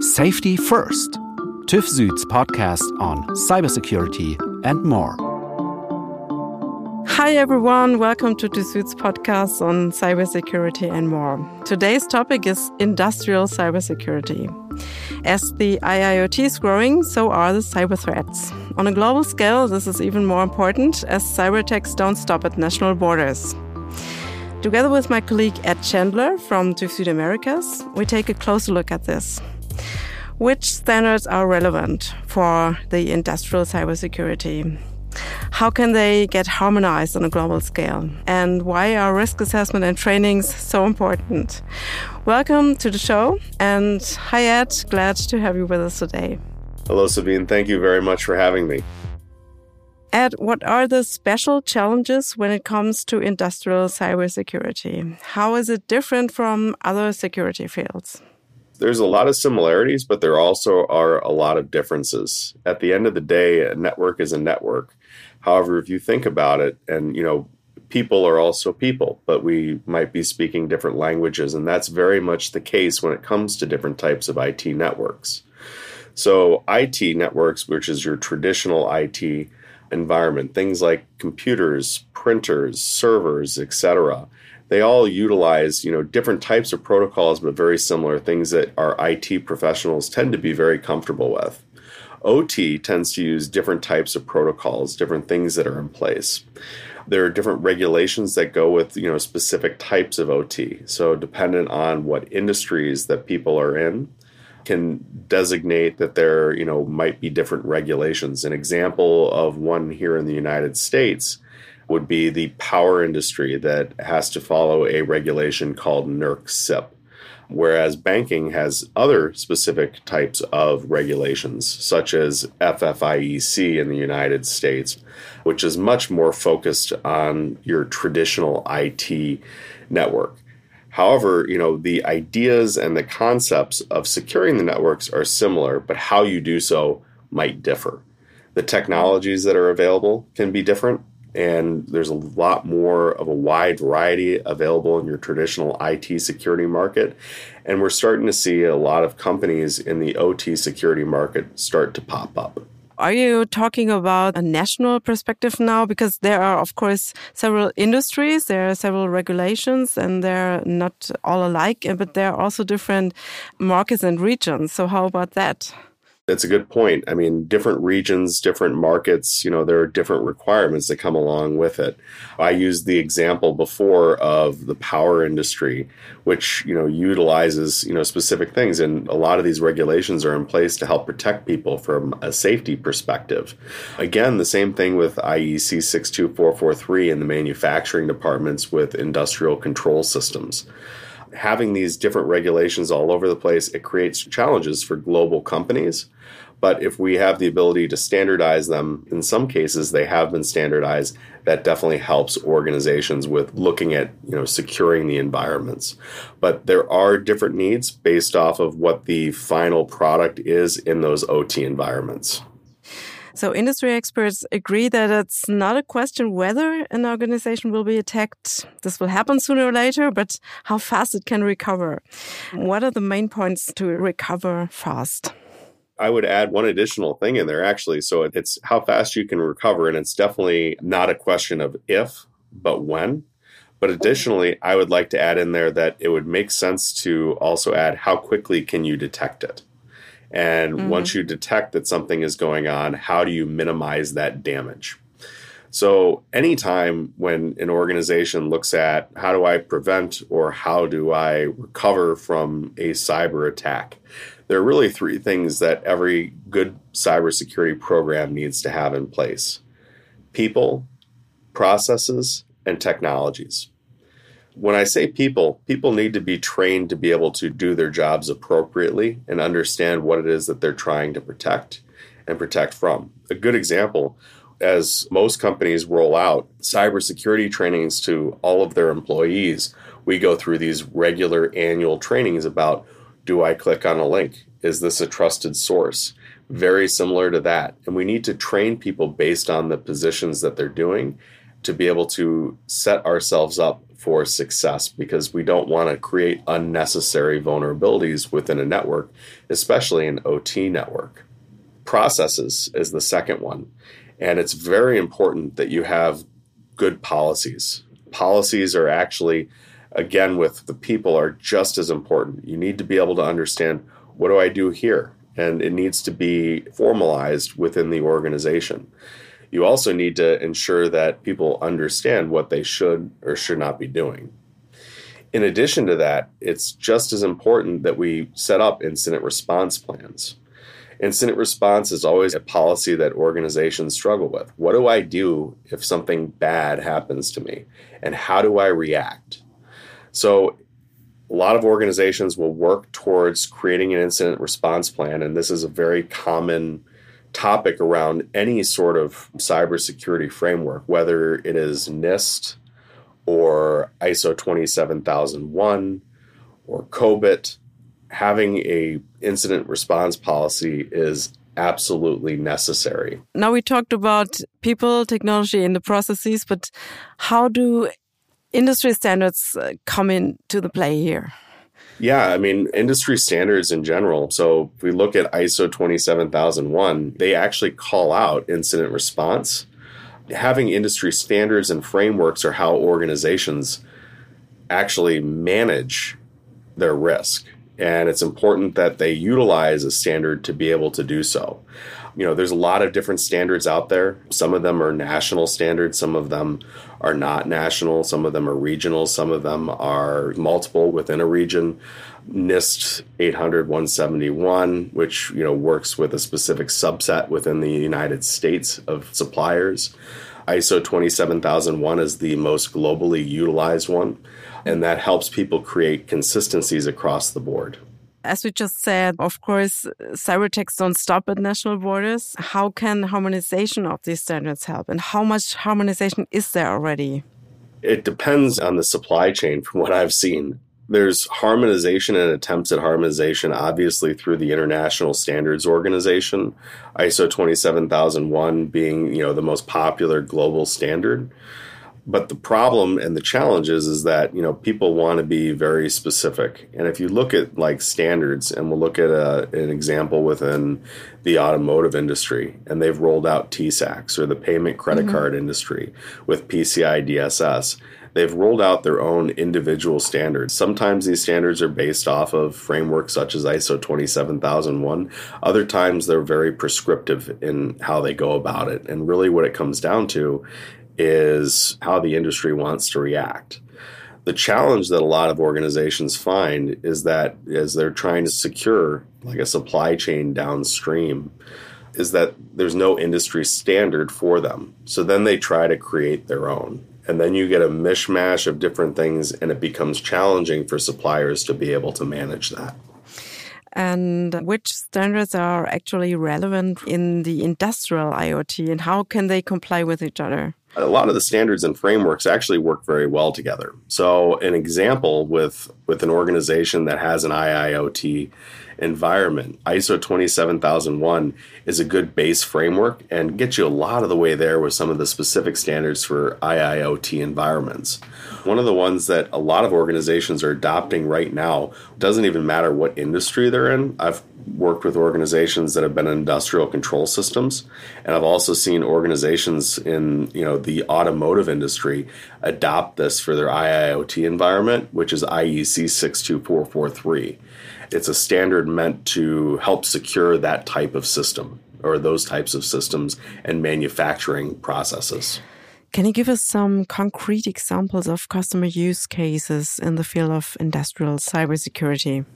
Safety First, TÜV Süd's podcast on cybersecurity and more. Hi, everyone. Welcome to TÜV Süd's podcast on cybersecurity and more. Today's topic is industrial cybersecurity. As the IIoT is growing, so are the cyber threats. On a global scale, this is even more important as cyber attacks don't stop at national borders. Together with my colleague Ed Chandler from TÜV Süd Americas, we take a closer look at this. Which standards are relevant for the industrial cybersecurity? How can they get harmonized on a global scale? And why are risk assessment and trainings so important? Welcome to the show. And hi, Ed. Glad to have you with us today. Hello, Sabine. Thank you very much for having me. Ed, what are the special challenges when it comes to industrial cybersecurity? How is it different from other security fields? There's a lot of similarities, but there also are a lot of differences. At the end of the day, a network is a network. However, if you think about it, and you know, people are also people, but we might be speaking different languages, and that's very much the case when it comes to different types of IT networks. So, IT networks, which is your traditional IT, environment, things like computers, printers, servers, etc. They all utilize, you know, different types of protocols but very similar things that our IT professionals tend to be very comfortable with. OT tends to use different types of protocols, different things that are in place. There are different regulations that go with, you know, specific types of OT. So dependent on what industries that people are in, can designate that there, you know, might be different regulations. An example of one here in the United States would be the power industry that has to follow a regulation called NERC CIP, Whereas banking has other specific types of regulations, such as FFIEC in the United States, which is much more focused on your traditional IT network. However, you know, the ideas and the concepts of securing the networks are similar, but how you do so might differ. The technologies that are available can be different, and there's a lot more of a wide variety available in your traditional IT security market. And we're starting to see a lot of companies in the OT security market start to pop up. Are you talking about a national perspective now? Because there are, of course, several industries, there are several regulations, and they're not all alike, but there are also different markets and regions. So, how about that? That's a good point. I mean, different regions, different markets, you know, there are different requirements that come along with it. I used the example before of the power industry, which, you know, utilizes, you know, specific things. And a lot of these regulations are in place to help protect people from a safety perspective. Again, the same thing with IEC 62443 in the manufacturing departments with industrial control systems having these different regulations all over the place, it creates challenges for global companies but if we have the ability to standardize them, in some cases they have been standardized, that definitely helps organizations with looking at, you know, securing the environments. But there are different needs based off of what the final product is in those OT environments. So, industry experts agree that it's not a question whether an organization will be attacked. This will happen sooner or later, but how fast it can recover. What are the main points to recover fast? I would add one additional thing in there actually. So it's how fast you can recover. And it's definitely not a question of if, but when. But additionally, I would like to add in there that it would make sense to also add how quickly can you detect it? And mm-hmm. once you detect that something is going on, how do you minimize that damage? So, anytime when an organization looks at how do I prevent or how do I recover from a cyber attack, there are really three things that every good cybersecurity program needs to have in place people, processes, and technologies. When I say people, people need to be trained to be able to do their jobs appropriately and understand what it is that they're trying to protect and protect from. A good example as most companies roll out cybersecurity trainings to all of their employees, we go through these regular annual trainings about do I click on a link? Is this a trusted source? Very similar to that. And we need to train people based on the positions that they're doing to be able to set ourselves up for success because we don't want to create unnecessary vulnerabilities within a network, especially an OT network. Processes is the second one. And it's very important that you have good policies. Policies are actually, again, with the people, are just as important. You need to be able to understand what do I do here? And it needs to be formalized within the organization you also need to ensure that people understand what they should or should not be doing. In addition to that, it's just as important that we set up incident response plans. Incident response is always a policy that organizations struggle with. What do I do if something bad happens to me? And how do I react? So, a lot of organizations will work towards creating an incident response plan, and this is a very common topic around any sort of cybersecurity framework, whether it is NIST or ISO 27001 or COBIT, having a incident response policy is absolutely necessary. Now we talked about people, technology, and the processes, but how do industry standards uh, come into the play here? Yeah, I mean, industry standards in general. So if we look at ISO 27001, they actually call out incident response. Having industry standards and frameworks are how organizations actually manage their risk. And it's important that they utilize a standard to be able to do so. You know, there's a lot of different standards out there. Some of them are national standards, some of them are not national, some of them are regional, some of them are multiple within a region. NIST 800 171, which you know works with a specific subset within the United States of suppliers. ISO 27001 is the most globally utilized one, and that helps people create consistencies across the board. As we just said, of course, cyber attacks don't stop at national borders. How can harmonization of these standards help? And how much harmonization is there already? It depends on the supply chain from what I've seen. There's harmonization and attempts at harmonization, obviously, through the International Standards Organization, ISO 27001 being, you know, the most popular global standard but the problem and the challenge is, is that you know people want to be very specific and if you look at like standards and we'll look at a, an example within the automotive industry and they've rolled out TISAX or the payment credit mm-hmm. card industry with PCI DSS they've rolled out their own individual standards. Sometimes these standards are based off of frameworks such as ISO 27001. Other times they're very prescriptive in how they go about it. And really, what it comes down to is how the industry wants to react. The challenge that a lot of organizations find is that as they're trying to secure like a supply chain downstream, is that there's no industry standard for them. So then they try to create their own. And then you get a mishmash of different things, and it becomes challenging for suppliers to be able to manage that and which standards are actually relevant in the industrial IoT and how can they comply with each other? A lot of the standards and frameworks actually work very well together. So, an example with with an organization that has an IIoT environment, ISO 27001 is a good base framework and gets you a lot of the way there with some of the specific standards for IIoT environments. One of the ones that a lot of organizations are adopting right now doesn't even matter what industry they're in. I've worked with organizations that have been industrial control systems, and I've also seen organizations in you know the automotive industry adopt this for their IIoT environment, which is IEC 62443. It's a standard meant to help secure that type of system or those types of systems and manufacturing processes. Can you give us some concrete examples of customer use cases in the field of industrial cybersecurity?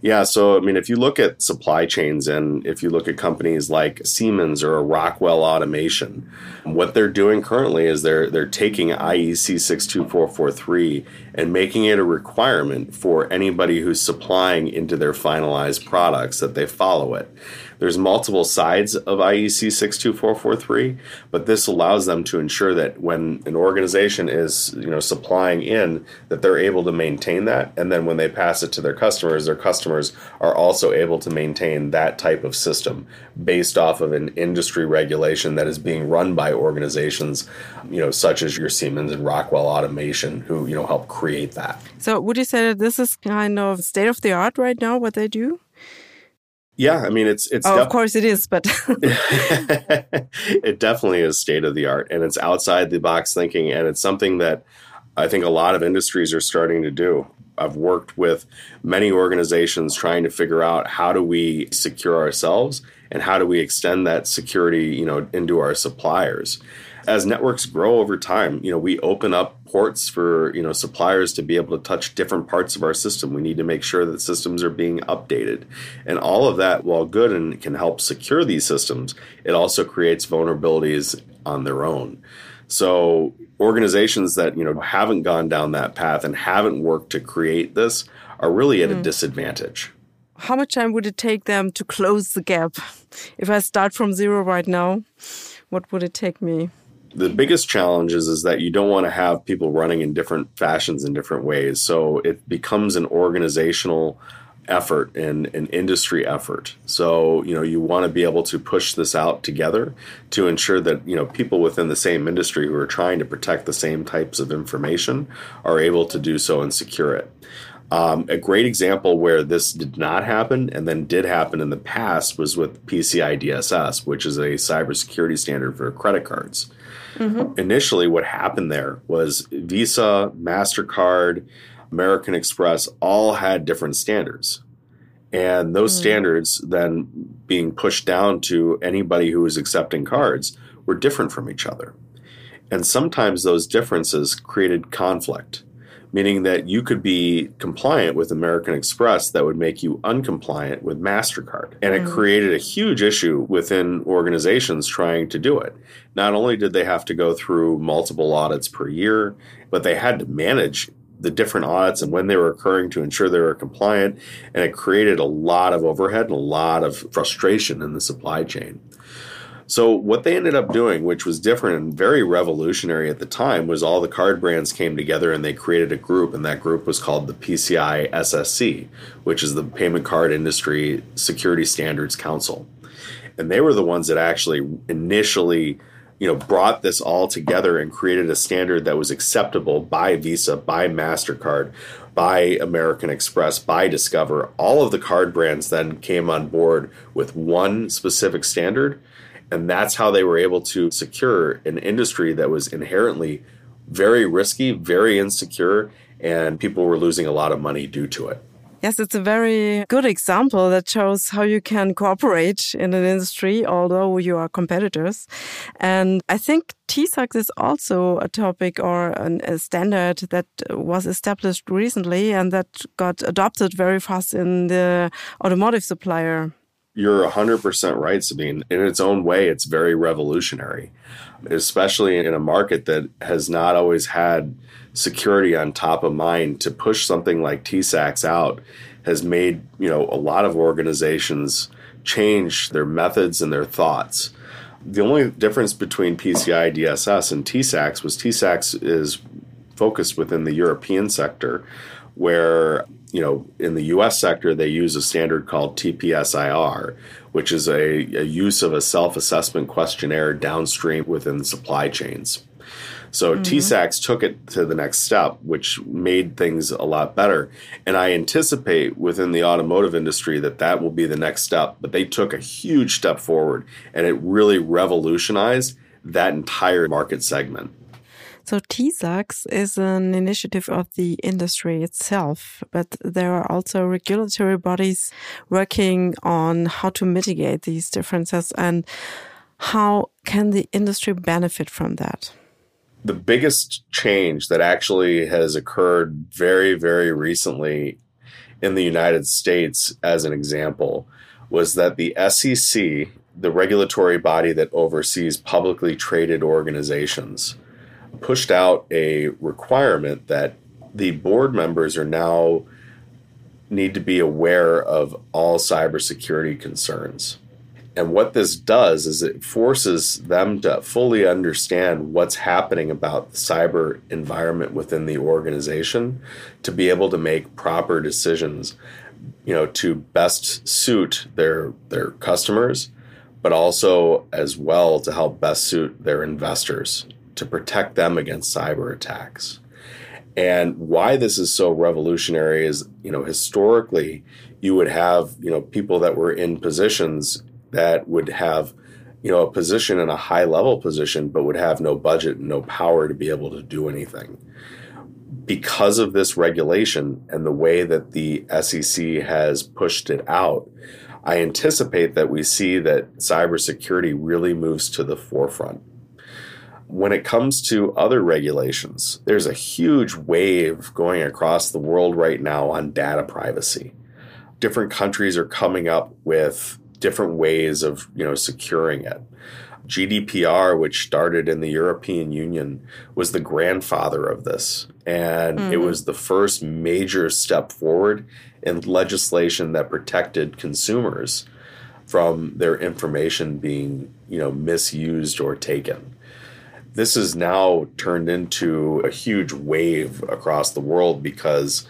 Yeah, so I mean, if you look at supply chains and if you look at companies like Siemens or Rockwell Automation, what they're doing currently is they're they're taking IEC 62443 and making it a requirement for anybody who's supplying into their finalized products that they follow it. There's multiple sides of IEC 62443, but this allows them to ensure that when an organization is, you know, supplying in that they're able to maintain that and then when they pass it to their customers, their customers are also able to maintain that type of system based off of an industry regulation that is being run by organizations, you know, such as your Siemens and Rockwell Automation, who you know help create that. So, would you say that this is kind of state of the art right now? What they do? Yeah, I mean it's it's. Oh, of course it is, but it definitely is state of the art, and it's outside the box thinking, and it's something that I think a lot of industries are starting to do. I've worked with many organizations trying to figure out how do we secure ourselves and how do we extend that security, you know, into our suppliers as networks grow over time, you know, we open up ports for, you know, suppliers to be able to touch different parts of our system. We need to make sure that systems are being updated. And all of that, while good and can help secure these systems, it also creates vulnerabilities on their own. So organizations that, you know, haven't gone down that path and haven't worked to create this are really at mm. a disadvantage. How much time would it take them to close the gap? If I start from zero right now, what would it take me? The biggest challenge is, is that you don't want to have people running in different fashions in different ways. So it becomes an organizational effort and an industry effort. So, you know, you want to be able to push this out together to ensure that, you know, people within the same industry who are trying to protect the same types of information are able to do so and secure it. Um, a great example where this did not happen and then did happen in the past was with PCI DSS, which is a cybersecurity standard for credit cards. Mm-hmm. Initially, what happened there was Visa, MasterCard, American Express all had different standards. And those mm. standards then being pushed down to anybody who was accepting cards were different from each other. And sometimes those differences created conflict meaning that you could be compliant with American Express that would make you uncompliant with MasterCard. And it mm. created a huge issue within organizations trying to do it. Not only did they have to go through multiple audits per year, but they had to manage the different audits and when they were occurring to ensure they were compliant. And it created a lot of overhead and a lot of frustration in the supply chain. So what they ended up doing, which was different and very revolutionary at the time, was all the card brands came together and they created a group, and that group was called the PCI SSC, which is the Payment Card Industry Security Standards Council. And they were the ones that actually initially you know brought this all together and created a standard that was acceptable by Visa, by Mastercard, by American Express, by Discover. All of the card brands then came on board with one specific standard and that's how they were able to secure an industry that was inherently very risky, very insecure, and people were losing a lot of money due to it. Yes, it's a very good example that shows how you can cooperate in an industry, although you are competitors. And I think TISAX is also a topic or an, a standard that was established recently and that got adopted very fast in the automotive supplier you're 100% right, Sabine. In its own way, it's very revolutionary, especially in a market that has not always had security on top of mind. To push something like TISAX out has made you know a lot of organizations change their methods and their thoughts. The only difference between PCI DSS and TISAX was TISAX is focused within the European sector, where you know, in the U.S. sector, they use a standard called TPSIR, which is a, a use of a self-assessment questionnaire downstream within supply chains. So mm-hmm. TISAX took it to the next step, which made things a lot better. And I anticipate within the automotive industry that that will be the next step. But they took a huge step forward, and it really revolutionized that entire market segment. So TISAX is an initiative of the industry itself, but there are also regulatory bodies working on how to mitigate these differences and how can the industry benefit from that? The biggest change that actually has occurred very, very recently in the United States, as an example, was that the SEC, the regulatory body that oversees publicly traded organizations, pushed out a requirement that the board members are now need to be aware of all cybersecurity concerns. And what this does is it forces them to fully understand what's happening about the cyber environment within the organization to be able to make proper decisions you know, to best suit their their customers, but also as well to help best suit their investors to protect them against cyber attacks. And why this is so revolutionary is, you know, historically you would have, you know, people that were in positions that would have, you know, a position in a high level position, but would have no budget and no power to be able to do anything. Because of this regulation and the way that the SEC has pushed it out, I anticipate that we see that cybersecurity really moves to the forefront. When it comes to other regulations, there's a huge wave going across the world right now on data privacy. Different countries are coming up with different ways of, you know, securing it. GDPR, which started in the European Union, was the grandfather of this. And mm-hmm. it was the first major step forward in legislation that protected consumers from their information being, you know, misused or taken this has now turned into a huge wave across the world because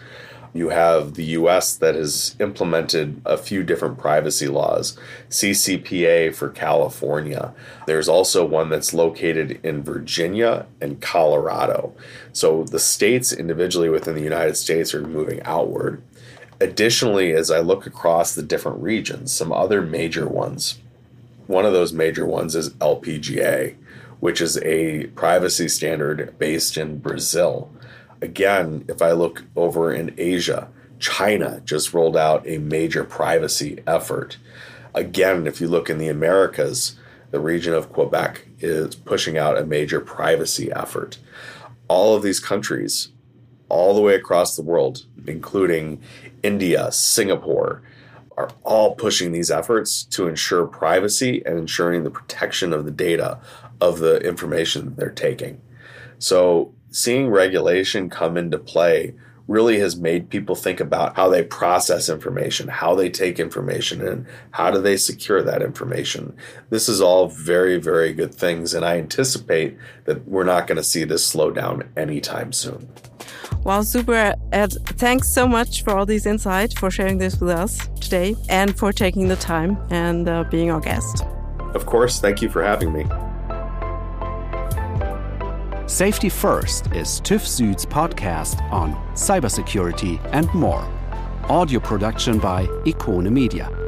you have the US that has implemented a few different privacy laws, CCPA for California. There's also one that's located in Virginia and Colorado. So the states individually within the United States are moving outward. Additionally, as I look across the different regions, some other major ones, one of those major ones is LPGA which is a privacy standard based in Brazil. Again, if I look over in Asia, China just rolled out a major privacy effort. Again, if you look in the Americas, the region of Quebec is pushing out a major privacy effort. All of these countries, all the way across the world, including India, Singapore, are all pushing these efforts to ensure privacy and ensuring the protection of the data of the information they're taking. So, seeing regulation come into play really has made people think about how they process information, how they take information, and how do they secure that information. This is all very, very good things, and I anticipate that we're not going to see this slow down anytime soon. Wow, super, Ed. Thanks so much for all these insights, for sharing this with us today, and for taking the time and uh, being our guest. Of course, thank you for having me. Safety First is TÜV Süd's podcast on cybersecurity and more. Audio production by Ikone Media.